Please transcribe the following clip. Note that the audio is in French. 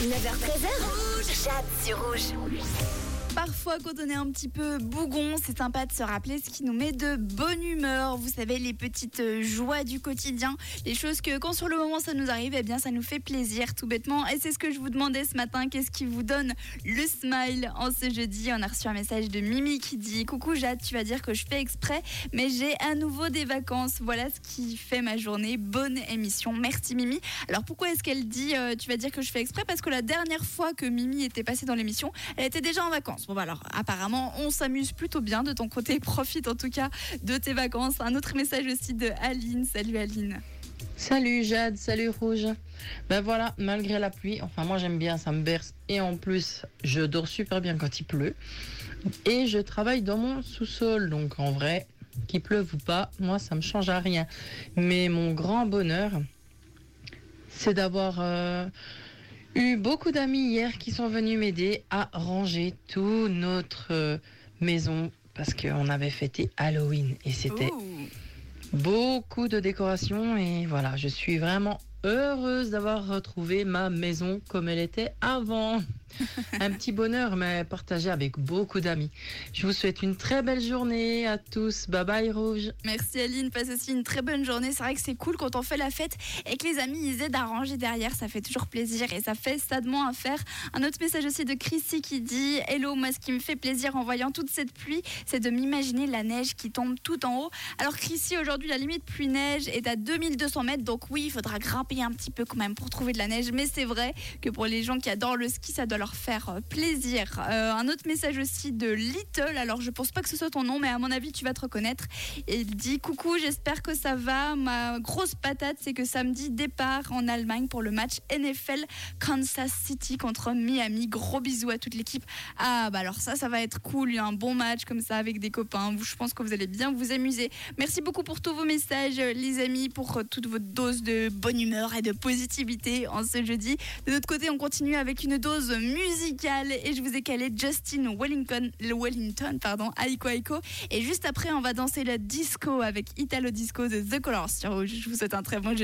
9h13h, rouge. Jade sur rouge. Parfois, quand on est un petit peu bougon, c'est sympa de se rappeler ce qui nous met de bonne humeur. Vous savez, les petites euh, joies du quotidien, les choses que quand sur le moment ça nous arrive, eh bien ça nous fait plaisir tout bêtement. Et c'est ce que je vous demandais ce matin. Qu'est-ce qui vous donne le smile en ce jeudi? On a reçu un message de Mimi qui dit Coucou Jade, tu vas dire que je fais exprès, mais j'ai à nouveau des vacances. Voilà ce qui fait ma journée. Bonne émission. Merci Mimi. Alors pourquoi est-ce qu'elle dit euh, Tu vas dire que je fais exprès? Parce que la dernière fois que Mimi était passée dans l'émission, elle était déjà en vacances. Bon, bah alors apparemment, on s'amuse plutôt bien de ton côté. Profite en tout cas de tes vacances. Un autre message aussi de Aline. Salut Aline. Salut Jade, salut Rouge. Ben voilà, malgré la pluie, enfin moi j'aime bien, ça me berce. Et en plus, je dors super bien quand il pleut. Et je travaille dans mon sous-sol, donc en vrai, qu'il pleuve ou pas, moi ça me change à rien. Mais mon grand bonheur, c'est d'avoir euh, eu beaucoup d'amis hier qui sont venus m'aider à ranger toute notre euh, maison parce qu'on avait fêté Halloween et c'était beaucoup de décorations et voilà, je suis vraiment heureuse d'avoir retrouvé ma maison comme elle était avant. Un petit bonheur, mais partagé avec beaucoup d'amis. Je vous souhaite une très belle journée à tous. Bye bye Rouge. Merci Aline, passe aussi une très bonne journée. C'est vrai que c'est cool quand on fait la fête et que les amis ils aident à ranger derrière, ça fait toujours plaisir et ça fait sadement à faire. Un autre message aussi de Chrissy qui dit Hello, moi ce qui me fait plaisir en voyant toute cette pluie, c'est de m'imaginer la neige qui tombe tout en haut. Alors Chrissy, aujourd'hui la limite pluie-neige est à 2200 mètres, donc oui, il faudra grimper un petit peu quand même pour trouver de la neige, mais c'est vrai que pour les gens qui adorent le ski, ça doit leur faire euh, plaisir. Euh, un autre message aussi de Little, alors je pense pas que ce soit ton nom, mais à mon avis tu vas te reconnaître. Il dit coucou, j'espère que ça va. Ma grosse patate, c'est que samedi départ en Allemagne pour le match NFL Kansas City contre Miami. Gros bisous à toute l'équipe. Ah bah alors ça, ça va être cool. Un bon match comme ça avec des copains. Je pense que vous allez bien vous amuser. Merci beaucoup pour tous vos messages, les amis, pour euh, toute votre dose de bonne humeur et de positivité en ce jeudi. De notre côté, on continue avec une dose musicale et je vous ai calé Justin Wellington, le Wellington, pardon, Aiko Aiko. Et juste après, on va danser le disco avec Italo Disco de The Colors. Je vous souhaite un très bon jeudi.